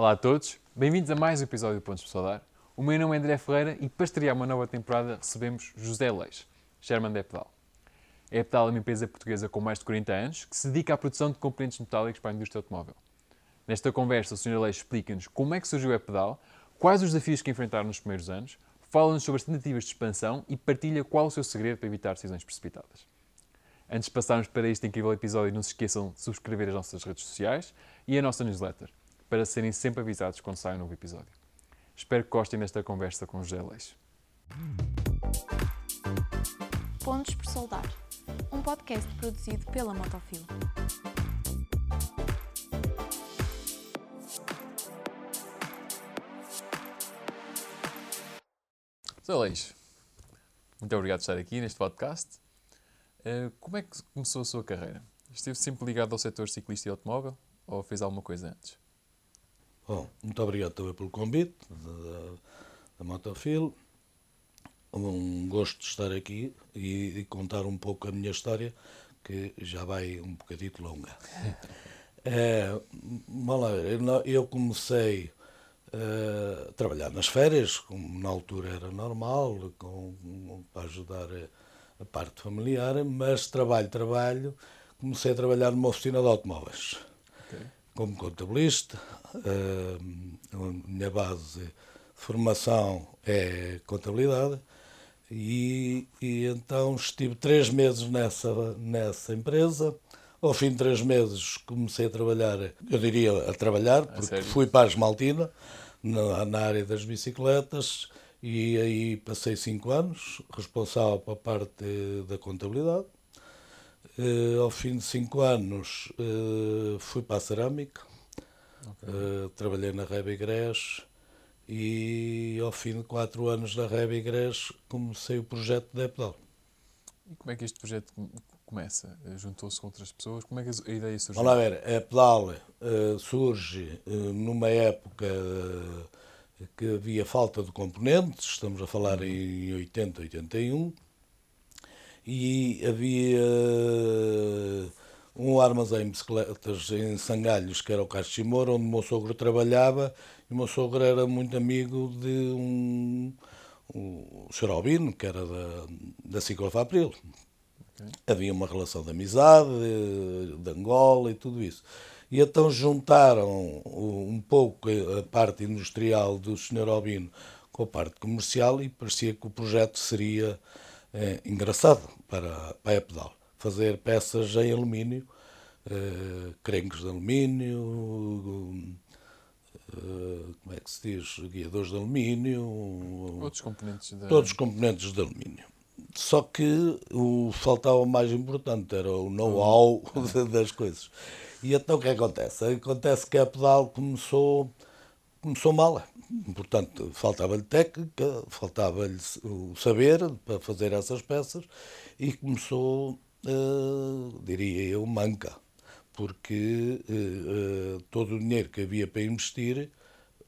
Olá a todos, bem-vindos a mais um episódio do Pontos de Saudar. O meu nome é André Ferreira e para estrear uma nova temporada recebemos José Leix, Sherman da Epedal. A Epedal é uma empresa portuguesa com mais de 40 anos que se dedica à produção de componentes metálicos para a indústria automóvel. Nesta conversa, o Sr. Leix explica-nos como é que surgiu a Epedal, quais os desafios que enfrentaram nos primeiros anos, fala-nos sobre as tentativas de expansão e partilha qual o seu segredo para evitar decisões precipitadas. Antes de passarmos para este incrível episódio, não se esqueçam de subscrever as nossas redes sociais e a nossa newsletter, para serem sempre avisados quando sai um novo episódio. Espero que gostem desta conversa com José Leix. Pontos por Soldar, um podcast produzido pela Motofil. José Leix, muito obrigado por estar aqui neste podcast. Uh, como é que começou a sua carreira? Esteve sempre ligado ao setor ciclista e automóvel ou fez alguma coisa antes? Bom, muito obrigado também pelo convite da, da Motofil. Um gosto de estar aqui e, e, contar um pouco a minha história, que já vai um bocadito longa. é, lá eu comecei uh, a trabalhar nas férias, como na altura era normal, com, para ajudar a, a parte familiar, mas trabalho, trabalho, comecei a trabalhar numa oficina de automóveis. Okay. Como contabilista, uh, a minha base de formação é contabilidade, e, e, então estive três meses nessa, nessa empresa. Ao fim de três meses comecei a trabalhar, eu diria a trabalhar, porque fui para a Esmaltina, na, na, área das bicicletas, e aí passei cinco anos, responsável para a parte da contabilidade. Uh, ao fim de cinco anos uh, fui para a cerâmica, okay. uh, trabalhei na Rebigrés, e ao fim de quatro anos da Rebigres comecei o projeto da Epdal. E como é que este projeto começa? Juntou-se com outras pessoas? Como é que a ideia surgiu? Vamos lá ver, a Epdal uh, surge numa época que havia falta de componentes, estamos a falar em 80, 81, e havia um armazém de bicicletas em Sangalhos, que era o Cachimoro, onde o meu sogro trabalhava, e o meu sogro era muito amigo de um, um Sr. Albino, que era da, da Ciclofa April. Okay. Havia uma relação de amizade, de, de Angola e tudo isso. E então juntaram um pouco a parte industrial do Sr. Albino com a parte comercial e parecia que o projeto seria é, engraçado para, para a pedal fazer peças em alumínio, uh, crencos de alumínio, uh, como é que se diz, guiadores de alumínio. Outros componentes de... Todos os componentes de alumínio. Só que o faltava o mais importante, era o know-how uhum. das coisas. E então o que acontece? Acontece que a pedal começou, começou mal. Portanto, faltava-lhe técnica, faltava-lhe o saber para fazer essas peças e começou uh, diria eu, manca, porque uh, todo o dinheiro que havia para investir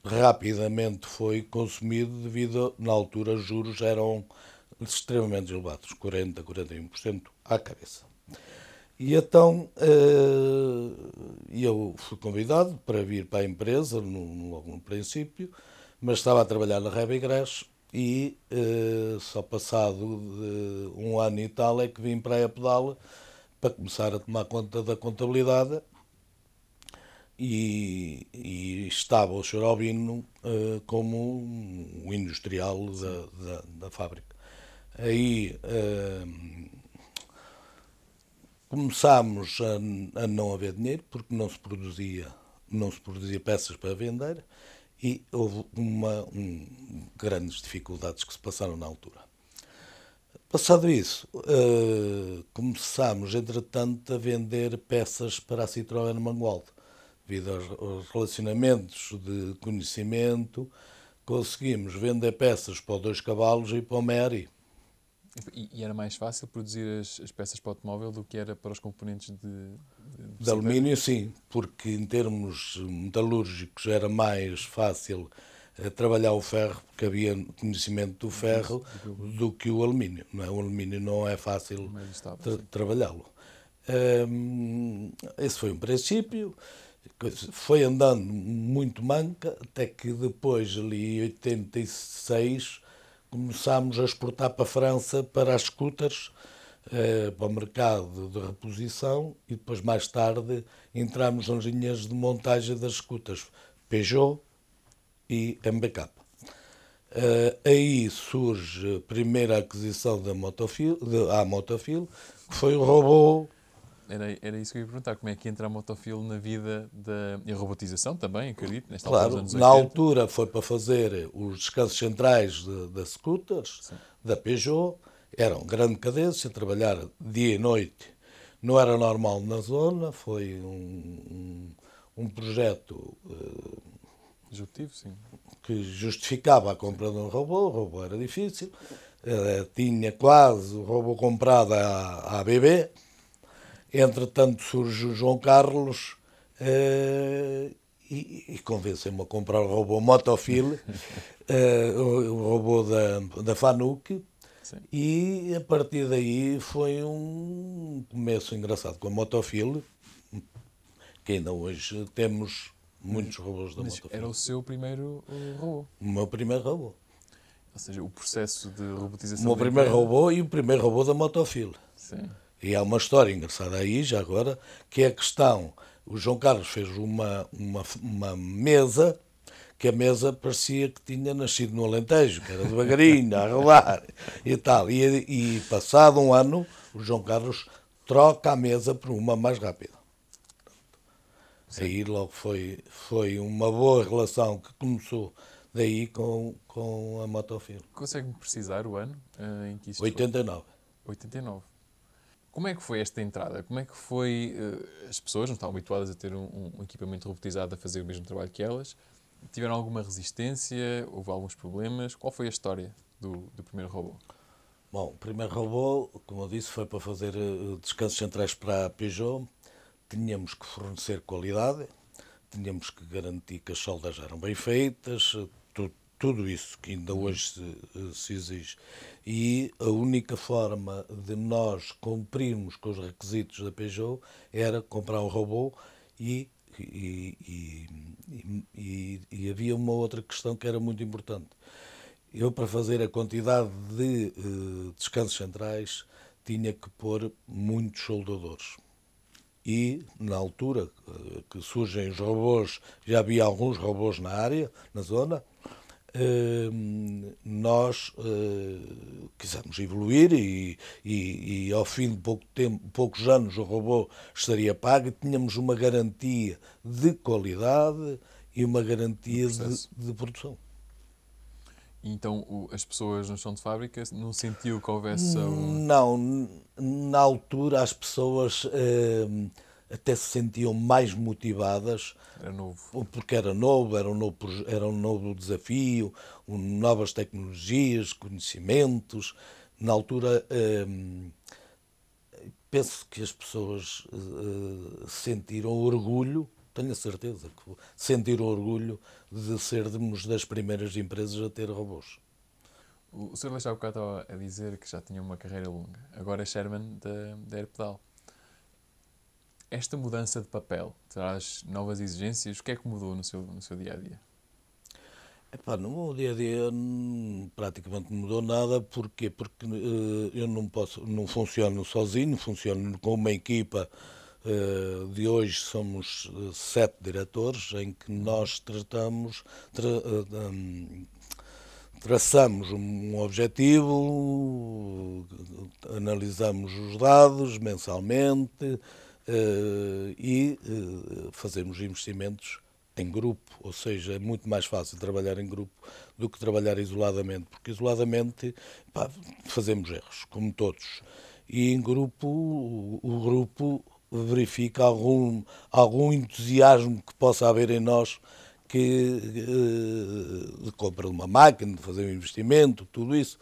rapidamente foi consumido devido, na altura, os juros eram extremamente elevados, 40%, 41% à cabeça. E então eu fui convidado para vir para a empresa, no, no princípio, mas estava a trabalhar na Rebigres e uh, só passado um ano e tal é que vim para a Pedal para começar a tomar conta da contabilidade e, e estava o Sr. Albino uh, como um industrial da, da, da fábrica. Aí uh, começámos a, a não haver dinheiro porque não se produzia não se produzia peças para vender e houve uma, um, grandes dificuldades que se passaram na altura. Passado isso, uh, começámos, entretanto, a vender peças para a Citroën Mangualde. Devido aos, aos relacionamentos de conhecimento, conseguimos vender peças para o dois cavalos e para o Meari. E, e, era mais fácil produzir as, as, peças para o automóvel do que era para os componentes de, de, alumínio, sim, porque em termos metalúrgicos era mais fácil uh, trabalhar o ferro, porque havia conhecimento do ferro, do que o alumínio. Não é? O alumínio não é fácil tra trabalhá-lo. Um, esse foi um princípio. Foi andando muito manca, até que depois, ali em 86, começámos a exportar para a França para as scooters, eh, para o mercado de reposição, e depois, mais tarde, entramos nas linhas de montagem das scooters Peugeot e MBK. Uh, aí surge a primeira aquisição da Motofil, de, à Motofil, que foi o robô. Era, era isso que eu ia perguntar, como é que entra a Motofil na vida da e a robotização também, acredito, nesta claro, altura na altura foi para fazer os descansos centrais da scooters, Sim. da Peugeot, era uma grande cadência, trabalhar dia e noite não era normal na zona, foi um, um, um projeto uh, Executivo, sim. que justificava a compra de um robô, o robô era difícil, uh, tinha quase o robô comprado à, à ABB, entretanto surge o João Carlos uh, e, e convenceu-me a comprar o robô Motofil, o, o, robô da, da Fanuc, Sim. E a partir daí foi um começo engraçado com a Motofil, que ainda hoje temos muitos robôs da Motofil. Era o seu primeiro robô? O meu primeiro robô. Ou seja, o processo de robotização. O meu primeiro empresa. robô e o primeiro robô da Motofil. Sim. E há uma história engraçada aí, já agora, que é a questão. O João Carlos fez uma, uma, uma mesa que a mesa parecia que tinha nascido no Alentejo, que era devagarinho, a rolar e tal. E, e passado um ano, o João Carlos troca a mesa por uma mais rápida. Sim. Aí logo foi, foi uma boa relação que começou daí com, com a Motofil. Consegue-me precisar o ano uh, em que isso 89. Foi? 89. Como é que foi esta entrada? Como é que foi... Uh, as pessoas não estavam habituadas a ter um, um equipamento robotizado a fazer o mesmo trabalho que elas tiveram alguma resistência? Houve alguns problemas? Qual foi a história do, do primeiro robô? Bom, o primeiro robô, como eu disse, foi para fazer uh, descansos centrais para a Peugeot. Tínhamos que fornecer qualidade, tínhamos que garantir que as soldas eram bem feitas, tu, tudo isso que ainda hoje se, eh, se, exige. E a única forma de nós cumprirmos com os requisitos da Peugeot era comprar um robô e e, e, e, e, havia uma outra questão que era muito importante. Eu, para fazer a quantidade de uh, descansos centrais, tinha que pôr muitos soldadores. E, na altura uh, que surgem os robôs, já havia alguns robôs na área, na zona, nós uh, quisemos evoluir e, e, e, ao fim de pouco tempo, poucos anos o robô estaria pago e tínhamos uma garantia de qualidade e uma garantia de, de, produção. Então o, as pessoas no chão de fábrica não sentiu que houvesse... Um... Não, na altura as pessoas... Uh, até se sentiam mais motivadas. Era novo. Porque era novo, era um novo, era um novo desafio, novas tecnologias, conhecimentos. Na altura, hum, penso que as pessoas uh, sentiram orgulho, tenho a certeza que sentiram orgulho de sermos das primeiras empresas a ter robôs. O Sr. Leixo estava a dizer que já tinha uma carreira longa. Agora é Sherman da, da Airpedal. Esta mudança de papel traz novas exigências? O que é que mudou no seu, no seu dia a dia? Epá, no meu dia a dia hum, praticamente não mudou nada. Porquê? Porque uh, eu não, posso, não funciono sozinho, funciono com uma equipa. Uh, de hoje somos uh, sete diretores em que nós tratamos, tra, um, traçamos um objetivo, analisamos os dados mensalmente e uh, fazemos investimentos em grupo, ou seja, é muito mais fácil trabalhar em grupo do que trabalhar isoladamente, porque isoladamente pá, fazemos erros, como todos. E em grupo, o, o grupo verifica algum, algum entusiasmo que possa haver em nós que uh, de compra de uma máquina, de fazer um investimento, tudo isso.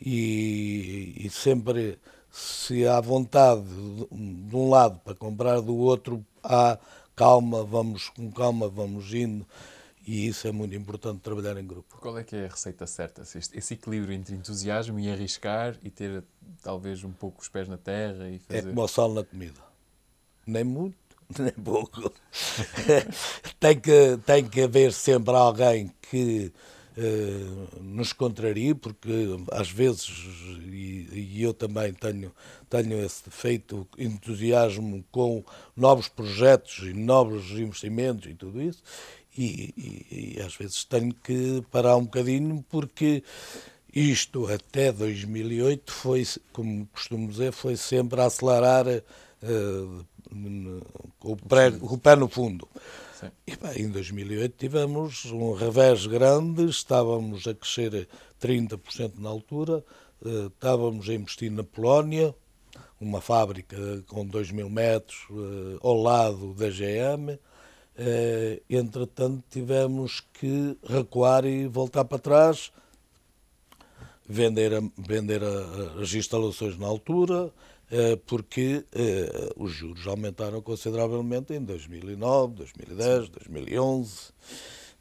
E, e sempre se há vontade de um lado para comprar do outro, há calma, vamos com calma, vamos indo. E isso é muito importante trabalhar em grupo. Qual é que é a receita certa? Esse equilíbrio entre entusiasmo e arriscar e ter talvez um pouco os pés na terra e fazer... É como sal na comida. Nem muito, nem pouco. tem, que, tem que haver sempre alguém que nos contrarie, porque às vezes, e, e, eu também tenho, tenho esse defeito, entusiasmo com novos projetos e novos investimentos e tudo isso, e, e, e às vezes tenho que parar um bocadinho porque isto até 2008 foi, como costumo dizer, foi sempre a acelerar uh, o com o pé no fundo. Sim. E em 2008 tivemos um revés grande, estávamos a crescer 30% na altura, uh, estávamos a investir na Polónia, uma fábrica com 2 mil metros uh, ao lado da GM. Uh, entretanto, tivemos que recuar e voltar para trás, vender, a, vender a, as instalações na altura, eh, porque eh, os juros aumentaram consideravelmente em 2009, 2010, 2011.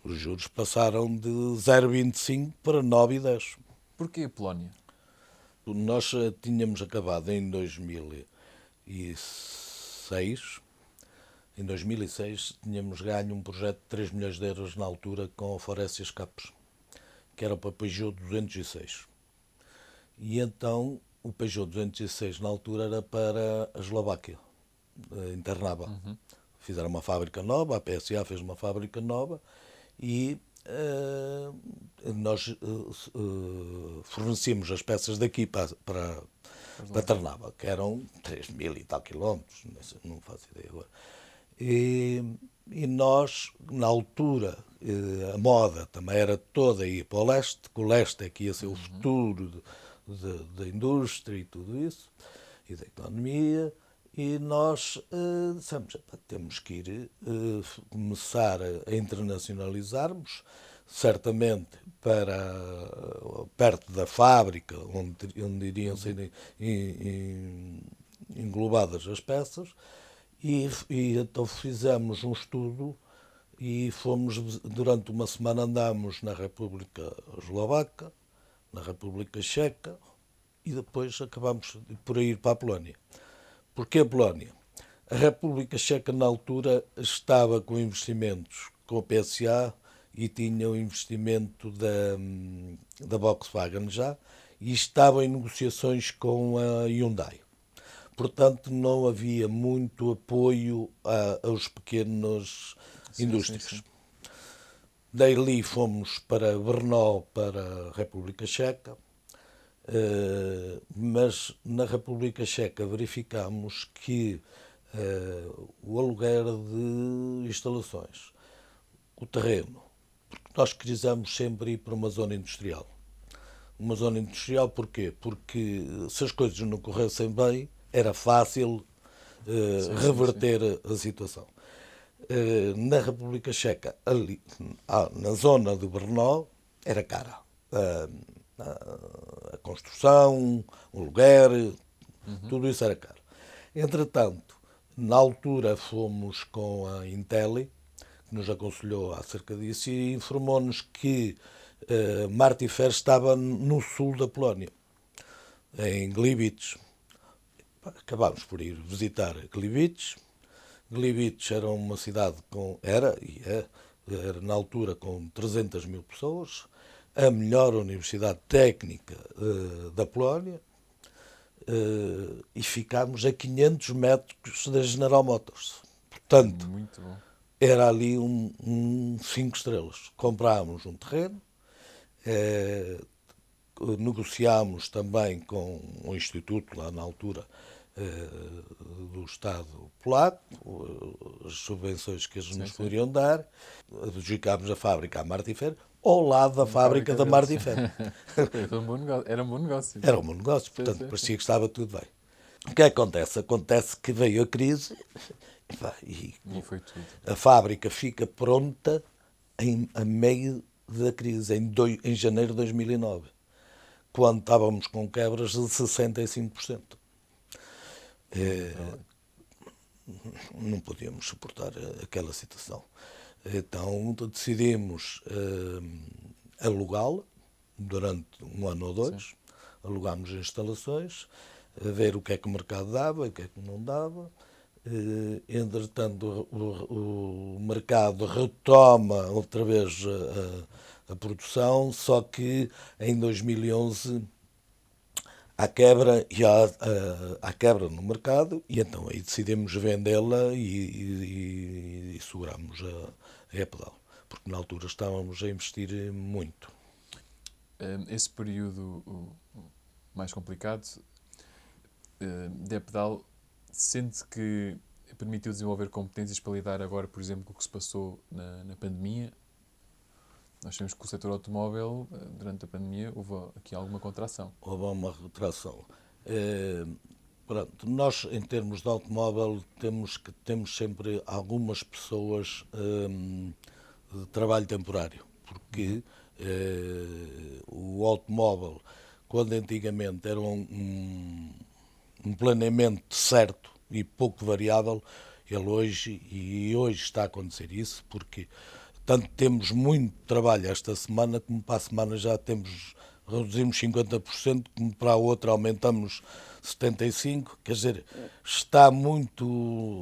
Os juros passaram de 0,25 para 9,10. Porquê a Polónia? Nós eh, tínhamos acabado em 2006. Em 2006 tínhamos ganho um projeto de 3 milhões de euros na altura com a Forécias Capes, que era para Peugeot 206. E então o Peugeot 206 na altura era para a Eslováquia, em Ternava. Uhum. Fizeram uma fábrica nova, a PSA fez uma fábrica nova e uh, nós uh, uh, fornecíamos as peças daqui para, para, para Ternava, que eram 3 mil e tal quilómetros, não faço ideia agora. E, e nós, na altura, a moda também era toda ir para o leste, que o leste é que ia ser o uhum. futuro da indústria e tudo isso, e da economia, e nós uh, dissemos, temos que ir uh, começar a internacionalizarmos, certamente para uh, perto da fábrica, onde, onde iriam ser in, in, englobadas as peças, e, e então fizemos um estudo e fomos, durante uma semana andámos na República Eslovaca, na República Checa e depois acabamos por ir para a Polónia. Porquê a Polónia? A República Checa, na altura, estava com investimentos com a PSA e tinha o investimento da, da Volkswagen já e estava em negociações com a Hyundai. Portanto, não havia muito apoio a, aos pequenos sim, indústrias. Sim, sim. Daí fomos para Brno, para a República Checa, uh, mas na República Checa verificámos que uh, o aluguer de instalações, o terreno, porque nós quisemos sempre ir para uma zona industrial. Uma zona industrial porquê? Porque se as coisas não corressem bem, era fácil sim, reverter sim. A situação. Eh, na República Checa, ali, ah, na zona de Brno, era cara. A, a, construção, o lugar, uhum. tudo isso era caro. Entretanto, na altura fomos com a Intelli, que nos aconselhou acerca disso, e informou-nos que uh, estava no sul da Polónia, em Gliwice. Acabámos por ir visitar Gliwice, Gliwice era uma cidade com. Era, e é, era na altura com 300 mil pessoas, a melhor universidade técnica uh, da Polónia, uh, e ficámos a 500 metros da General Motors. Portanto, era ali um, um cinco estrelas. Comprámos um terreno, uh, negociámos também com um instituto lá na altura eh, do Estado polaco, as subvenções que eles sim, nos sim. poderiam dar, adjudicámos a fábrica à Martifer, ao lado da fábrica, fábrica da Martifer. era, um bom negócio, era um bom negócio. Era um bom negócio, portanto sim, parecia que estava tudo bem. O que acontece? Acontece que veio a crise e, e a fábrica fica pronta em, a meio da crise, em, dois, em janeiro de 2009, quando estávamos com quebras de 65%. É, não podíamos suportar aquela situação. Então decidimos é, alugá-la durante um ano ou dois, Sim. alugámos instalações, a ver o que é que o mercado dava, o que é que não dava, Eh, entretanto, o, o, mercado retoma outra vez a, a, produção, só que em 2011 há quebra e há, há, quebra no mercado e então aí decidimos vendê-la e, e, e, seguramos a, a Epedal, porque na altura estávamos a investir muito. Esse período mais complicado de Epedal sente que permitiu desenvolver competências para lidar agora, por exemplo, com o que se passou na, na pandemia? Nós sabemos que o setor automóvel, eh, durante a pandemia, houve aqui alguma contração. Houve uma retração. É, pronto, nós, em termos de automóvel, temos, que, temos sempre algumas pessoas hum, de trabalho temporário, porque é, o automóvel, quando antigamente era um um planeamento certo e pouco variável, ele hoje, e hoje está a acontecer isso, porque tanto temos muito trabalho esta semana, como para a semana já temos, reduzimos 50%, como para a outra aumentamos 75%, quer dizer, está muito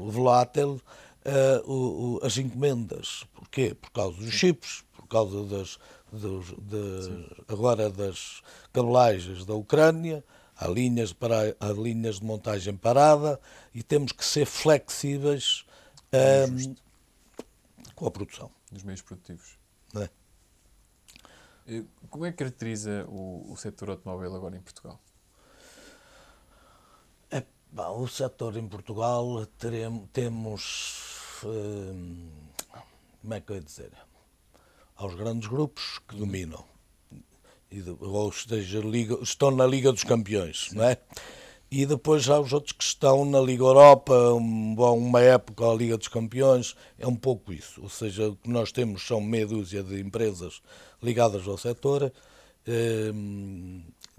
volátil uh, o, o, as encomendas. Porquê? Por causa dos chips, por causa das, dos, de, agora das cabelagens da Ucrânia, há linhas, para, há linhas de montagem parada e temos que ser flexíveis um, com a produção. Dos meios produtivos. É? Como é que caracteriza o, o setor automóvel agora em Portugal? É, bom, o setor em Portugal teremos, temos. Hum, como é que eu ia dizer? Aos grandes grupos que dominam ou esteja, Liga, estão na Liga dos Campeões, não é? E depois há os outros que estão na Liga Europa, um, uma época a Liga dos Campeões, é um pouco isso. Ou seja, o que nós temos são meia dúzia de empresas ligadas ao setor, eh,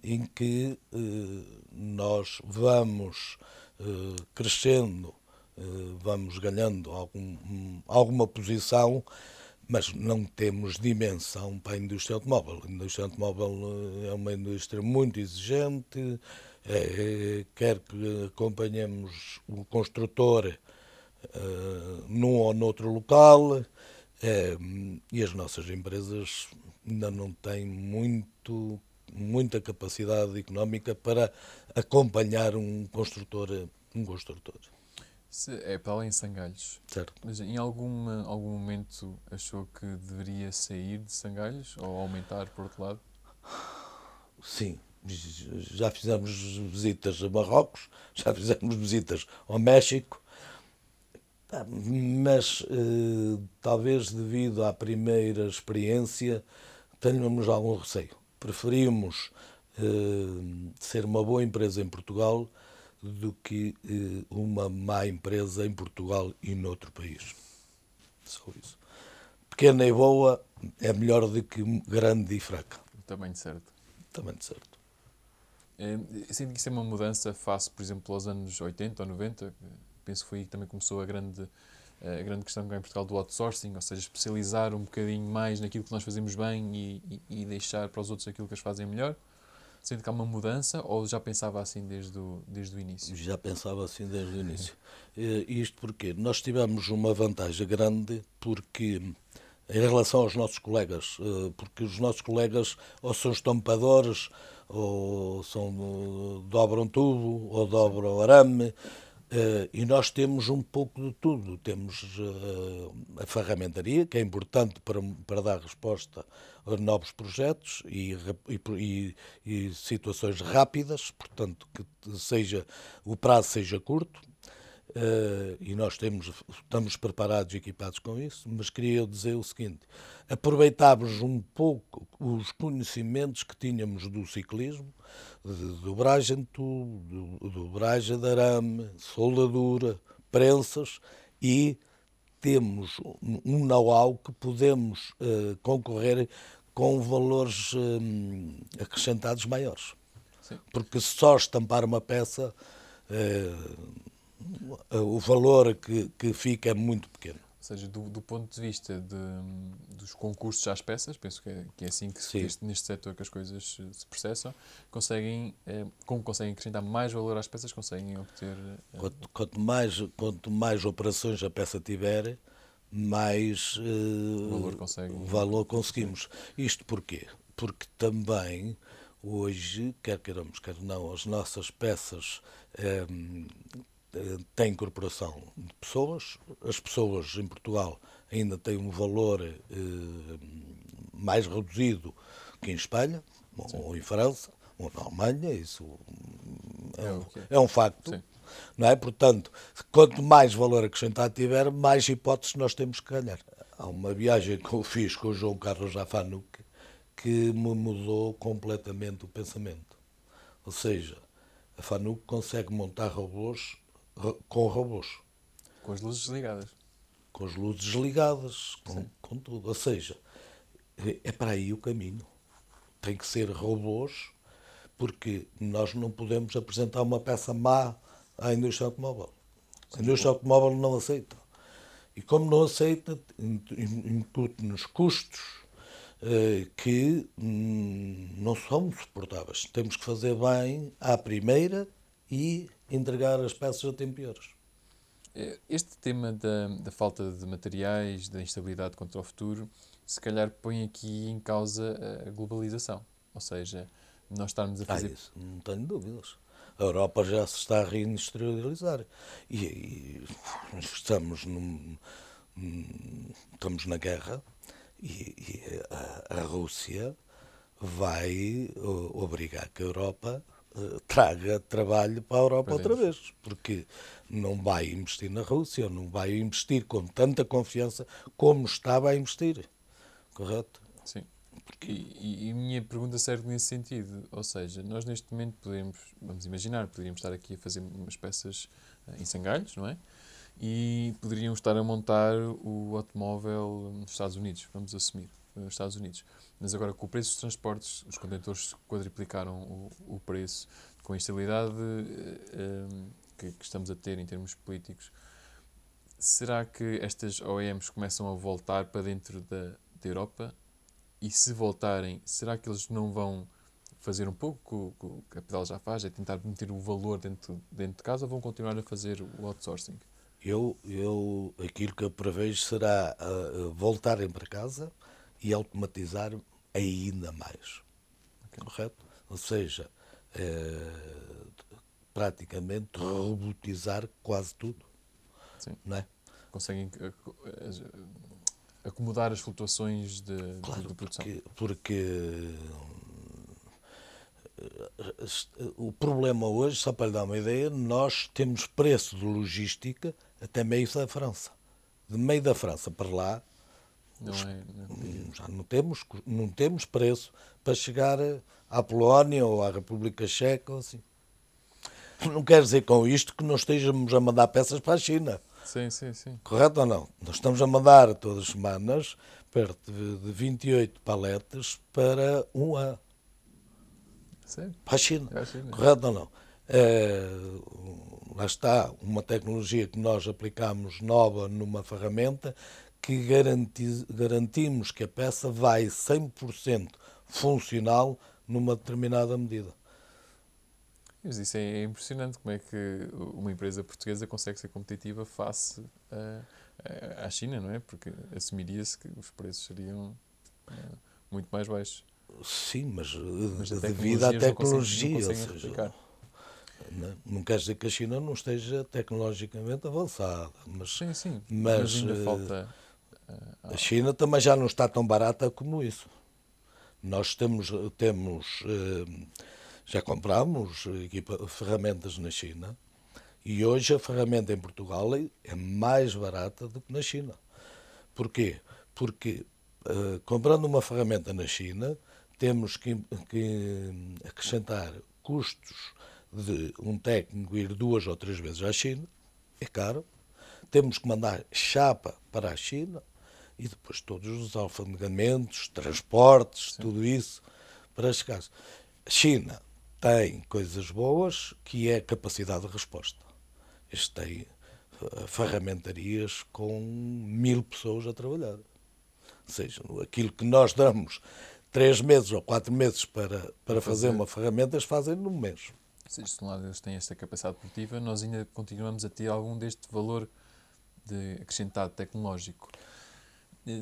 em que eh, nós vamos eh, crescendo, eh, vamos ganhando algum, alguma posição mas não temos dimensão para a indústria automóvel. A indústria automóvel eh, é uma indústria muito exigente, quer que acompanhemos o construtor é, num ou noutro local, é, e as nossas empresas ainda não têm muito, muita capacidade económica para acompanhar um construtor. Um construtor. Se é para além de Sangalhos. Certo. Mas em alguma, algum momento achou que deveria sair de Sangalhos ou aumentar por outro lado? Sim. Já fizemos visitas a Marrocos, já fizemos visitas ao México, mas eh, talvez devido à primeira experiência tenhamos algum receio. Preferimos eh, ser uma boa empresa em Portugal do que eh, uma má empresa em Portugal e noutro país. Só isso. Pequena e boa é melhor do que grande e fraca. Tamanho certo. Tamanho certo. É, sinto que isso é uma mudança face, por exemplo, aos anos 80 ou 90. Penso que foi aí que também começou a grande, a grande questão em Portugal do outsourcing, ou seja, especializar um bocadinho mais naquilo que nós fazemos bem e, e, e deixar para os outros aquilo que eles fazem melhor. Sente que há uma mudança ou já pensava assim desde o, desde o início? Já pensava assim desde o início. E isto porque nós tivemos uma vantagem grande porque em relação aos nossos colegas, eh, porque os nossos colegas ou são estampadores, ou são dobram tubo, ou dobram arame, Uh, e nós temos um pouco de tudo. Temos uh, a ferramentaria, que é importante para, para dar resposta a novos projetos e, e, e, situações rápidas, portanto, que seja, o prazo seja curto. Uh, e nós temos, estamos preparados e equipados com isso, mas queria dizer o seguinte: aproveitámos um pouco os conhecimentos que tínhamos do ciclismo, de dobragem de tubo, dobragem de arame, soldadura, prensas e temos um know-how que podemos uh, concorrer com valores uh, acrescentados maiores. Sim. Porque só estampar uma peça uh, o valor que, que fica é muito pequeno. Ou seja, do, do ponto de vista de, dos concursos às peças, penso que é, que é assim que se, este, neste setor que as coisas se processam, conseguem, eh, como conseguem acrescentar mais valor às peças, conseguem obter. eh, Quanto, quanto mais, quanto mais operações a peça tiver, mais eh, Valor consegue. valor conseguimos. Isto porquê? Porque também hoje, quer queiramos, quer não, as nossas peças eh, eh, têm incorporação de pessoas. As pessoas em Portugal ainda têm um valor eh, mais reduzido que em Espanha, ou, ou em França, ou na Alemanha, isso é, É um, é. um facto. Sim. Não é? Portanto, quanto mais valor acrescentado tiver, mais hipóteses nós temos que ganhar. Há uma viagem que eu fiz com o João Carlos Jafanuc que me mudou completamente o pensamento. Ou seja, a Fanuc consegue montar robôs ro- com robôs, com as luzes desligadas. com as luzes ligadas, com, com tudo. Ou seja, é é para aí o caminho. Tem que ser robôs, porque nós não podemos apresentar uma peça má à indústria automóvel. A indústria automóvel não aceita. E como não aceita, incute-nos custos eh, que hum, não são suportáveis. Temos que fazer bem à primeira e entregar as peças a tempo e horas. Eh, Este tema da, da falta de materiais, da instabilidade contra o futuro, se calhar põe aqui em causa a globalização. Ou seja, nós estarmos a Ah, fazer. isso, não tenho dúvidas. A Europa já se está a reindustrializar. E, e estamos, num, estamos na guerra e, e a, a Rússia vai obrigar que a Europa traga trabalho para a Europa Para outra vez. Porque não vai investir na Rússia, não vai investir com tanta confiança como estava a investir. Correto? Sim. E, e, e a minha pergunta serve nesse sentido. Ou seja, nós neste momento podemos, vamos imaginar, poderíamos estar aqui a fazer umas peças eh, em sangalhos, não é? E poderíamos estar a montar o automóvel nos Estados Unidos, vamos assumir, eh, nos Estados Unidos. Mas agora com o preço dos transportes, os contentores quadriplicaram o, o preço, com a instabilidade eh, eh, que, que estamos a ter em termos políticos, será que estas OEMs começam a voltar para dentro da, da Europa? E se voltarem, será que eles não vão fazer um pouco o que o Pedal já faz, é tentar meter o valor dentro, dentro de casa ou vão continuar a fazer o outsourcing? Eu, eu aquilo que eu prevejo será ah, voltarem para casa e automatizar ainda mais. Correto? Ou seja, eh, praticamente robotizar quase tudo. Sim. Não é? Conseguem ac- as- acomodar as flutuações de, Claro, de produção? porque, porque eh, o problema hoje, só para lhe dar uma ideia, nós temos preço de logística até meio da França. De meio da França para lá, Não é, não é- já não temos, não temos preço para chegar à Polónia ou à República Checa ou assim. Não quer dizer com isto que não estejamos a mandar peças para a China. Sim, sim, sim. Correto ou não? Nós estamos a mandar todas as semanas perto de de 28 paletes para um ano, para a China. A China. Correto ou não? É, lá está uma tecnologia que nós aplicamos nova numa ferramenta que garanti- garantimos que a peça vai 100% funcional numa determinada medida. Mas isso é impressionante, como é que uma empresa portuguesa consegue ser competitiva face à China, não é? Porque assumiria-se que os preços seriam eh, muito mais baixos. Sim, mas, Mas a eh, devido à tecnologia não tecnologia, não seja. Não, não quer dizer que a China não esteja tecnologicamente avançada, mas Sim, sim. Mas, Mas, ainda eh, falta. A China também já não está tão barata como isso. Nós temos, temos eh, já compramos equipa, ferramentas na China e hoje a ferramenta em Portugal é- é mais barata do que na China. Porquê? Porque eh, comprando uma ferramenta na China temos que, que acrescentar custos de um técnico ir duas ou três vezes à China, é caro. Temos que mandar chapa para a China e depois todos os alfandegamentos, transportes, tudo isso para chegar. A China tem coisas boas que é capacidade de resposta. Este tem ferramentarias com mil pessoas a trabalhar. Ou seja, aquilo que nós damos três meses ou quatro meses para, para fazer uma ferramenta, eles fazem num mês. Se de um lado eles têm esta capacidade produtiva, nós ainda continuamos a ter algum deste valor de acrescentado tecnológico.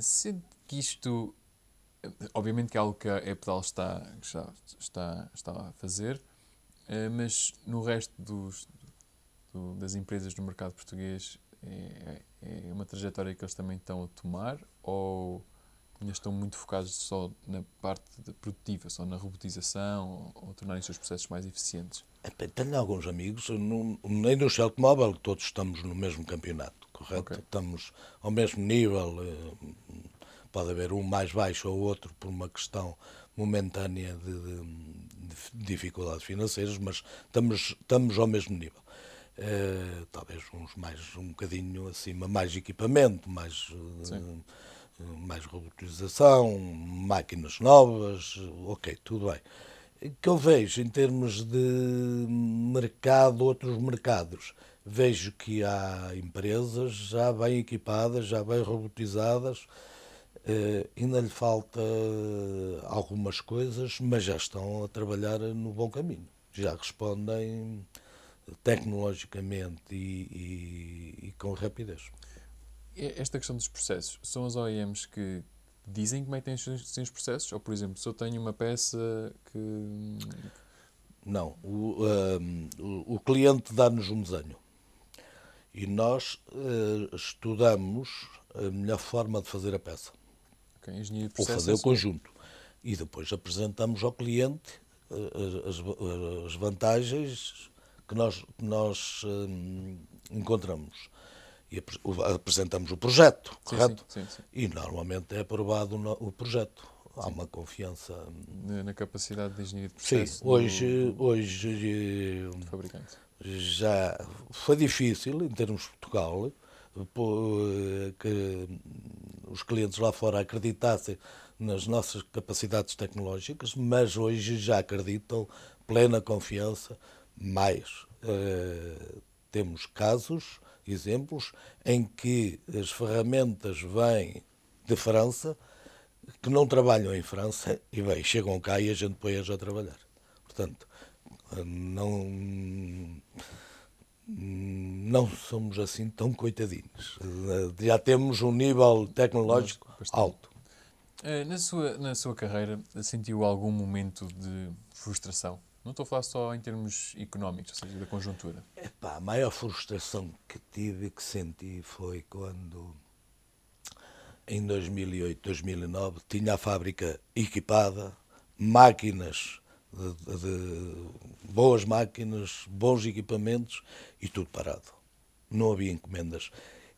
Sendo que isto, obviamente que é algo que a Epedal está, já está, está a fazer, eh, mas no resto dos, do, das empresas do mercado português é, é, uma trajetória que eles também estão a tomar ou ainda estão muito focados só na parte produtiva, só na robotização ou, ou tornarem os seus processos mais eficientes? Tenho alguns amigos, no, nem no Mobile, todos estamos no mesmo campeonato, correto? Okay. Estamos ao mesmo nível, eh, pode haver um mais baixo ou outro por uma questão momentânea de, de, de dificuldades financeiras, mas estamos, estamos ao mesmo nível. Uh, talvez uns mais um bocadinho acima, mais equipamento, mais, uh, mais robotização, máquinas novas, ok, tudo bem. Que eu vejo em termos de mercado, outros mercados, vejo que há empresas já bem equipadas, já bem robotizadas, Uh, ainda lhe falta algumas coisas, mas já estão a trabalhar no bom caminho. Já respondem tecnologicamente e, e, e com rapidez. Esta questão dos processos, são as OEMs que dizem como é que têm os seus processos? Ou, por exemplo, se eu tenho uma peça que. Não, o, o, o cliente dá-nos um desenho e nós uh, estudamos a melhor forma de fazer a peça. Okay, engenharia de Ou fazer o conjunto. E depois apresentamos ao cliente uh, as, as vantagens que nós, que nós hum, encontramos. E apresentamos o projeto, sim, correto? Sim, sim, e normalmente é aprovado o projeto. Há uma confiança na capacidade de engenharia de processo. Sim, hoje, do, hoje do fabricante. já foi difícil, em termos de Portugal, que os clientes lá fora acreditassem nas nossas capacidades tecnológicas, mas hoje já acreditam plena confiança mais. Uh, temos casos, exemplos, em que as ferramentas vêm de França, que não trabalham em França, e bem, chegam cá e a gente põe-as a trabalhar. Portanto, não, não somos assim tão coitadinhos. Já temos um nível tecnológico alto. Eh, na sua, na sua carreira, sentiu algum momento de frustração? Não estou a falar só em termos económicos, ou seja, da conjuntura. Epá, a maior frustração que tive e que senti foi quando, em 2008, 2009, tinha a fábrica equipada, máquinas, de, de, boas máquinas, bons equipamentos e tudo parado. Não havia encomendas.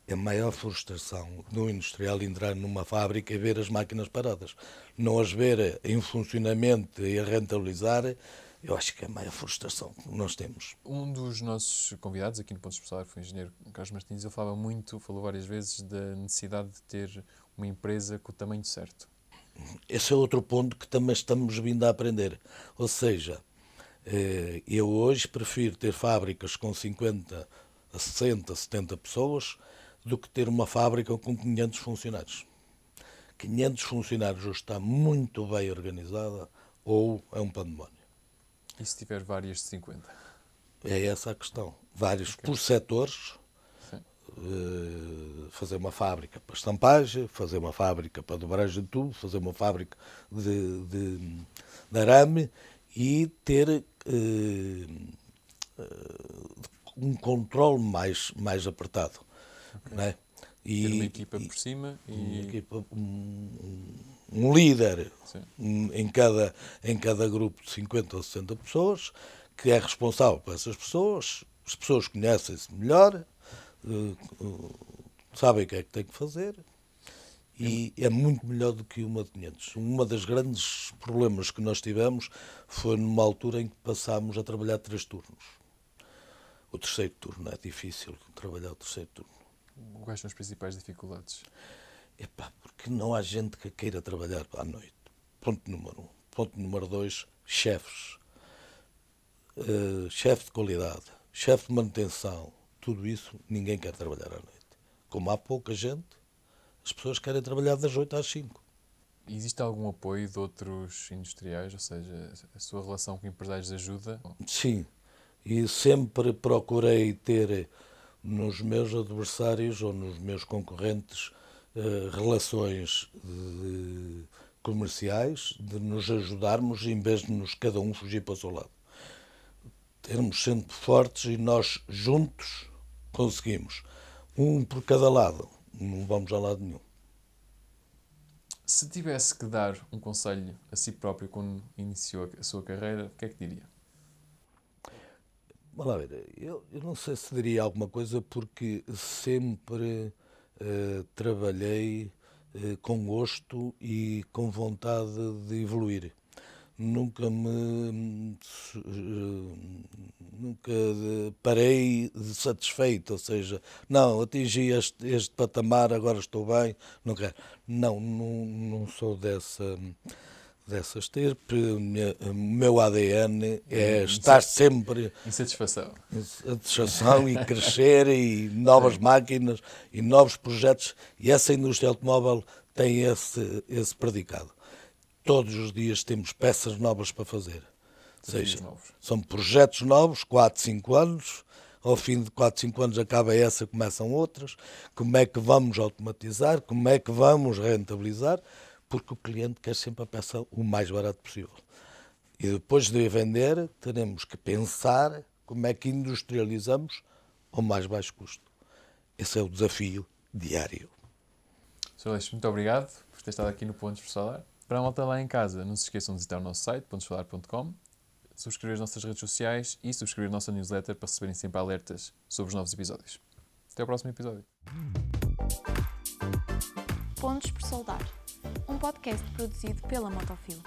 A maior frustração do industrial entrar numa fábrica e ver as máquinas paradas. Não as ver em funcionamento e a rentabilizar eu acho que é a maior frustração que nós temos. Um dos nossos convidados aqui no Ponto Especial foi o engenheiro Carlos Martins. Ele falava muito, falou várias vezes da necessidade de ter uma empresa com o tamanho certo. Esse é outro ponto que também estamos vindo a aprender. Ou seja, eh, eu hoje prefiro ter fábricas com 50 a 60, 70 pessoas do que ter uma fábrica com 500 funcionários. 500 funcionários hoje está muito bem organizada ou é um pandemónio. E se tiver várias de 50? É essa a questão. Vários okay. por setores. Uh, fazer uma fábrica para estampagem, fazer uma fábrica para dobragem de tubo, fazer uma fábrica de, de, de arame e ter uh, uh, um controle mais, mais apertado. Okay. Né? E, ter uma equipa por cima e. Uma equipa, um, um líder em cada, em cada grupo de 50 ou 60 pessoas, que é responsável por essas pessoas, as pessoas conhecem-se melhor, uh, sabem o que é que têm que fazer, e é muito melhor do que uma de 500. Uma das grandes problemas que nós tivemos foi numa altura em que passámos a trabalhar três turnos. O terceiro turno é difícil trabalhar o terceiro turno. Quais são as principais dificuldades? Epá, porque não há gente que queira trabalhar à noite. Ponto número um. Ponto número dois, chefes. Uh, chefe de qualidade, chefe de manutenção, tudo isso, ninguém quer trabalhar à noite. Como há pouca gente, as pessoas querem trabalhar das 8 às 5. Existe algum apoio de outros industriais? Ou seja, a sua relação com empresários ajuda? Sim, e sempre procurei ter nos meus adversários ou nos meus concorrentes eh, relações de, comerciais de nos ajudarmos em vez de nos cada um fugir para o seu lado. Termos sempre fortes e nós juntos conseguimos. Um por cada lado, não vamos a lado nenhum. Se tivesse que dar um conselho a si próprio quando iniciou a sua carreira, o que é que diria? Vamos lá ver, eu, eu não sei se diria alguma coisa porque sempre trabalhei uh, com gosto e com vontade de evoluir. Nunca me uh, nunca parei satisfeito, ou seja, não, atingi este, este patamar, agora estou bem, não quero. Não, não, não sou dessa dessa estirpe. O meu ADN é estar sempre. Insatisfação. Insatisfação e crescer e novas máquinas e novos projetos. E essa indústria automóvel tem esse, esse predicado. Todos os dias temos peças novas para fazer. Seja, são projetos novos, 4, 5 anos. Ao fim de 4, 5 anos acaba essa, começam outras. Como é que vamos automatizar? Como é que vamos rentabilizar? Porque o cliente quer sempre a peça o mais barato possível. E depois de vender, teremos que pensar como é que industrializamos ao mais baixo custo. Esse é o desafio diário. Sr. Aleixo, muito obrigado por ter estado aqui no Pontos por Solar. Para a malta lá em casa, não se esqueçam de visitar o nosso site, pontossolar.com, subscrever as nossas redes sociais e subscrever a nossa newsletter para receberem sempre alertas sobre os novos episódios. Até o próximo episódio. Pontos por Soldar um podcast produzido pela Motofil.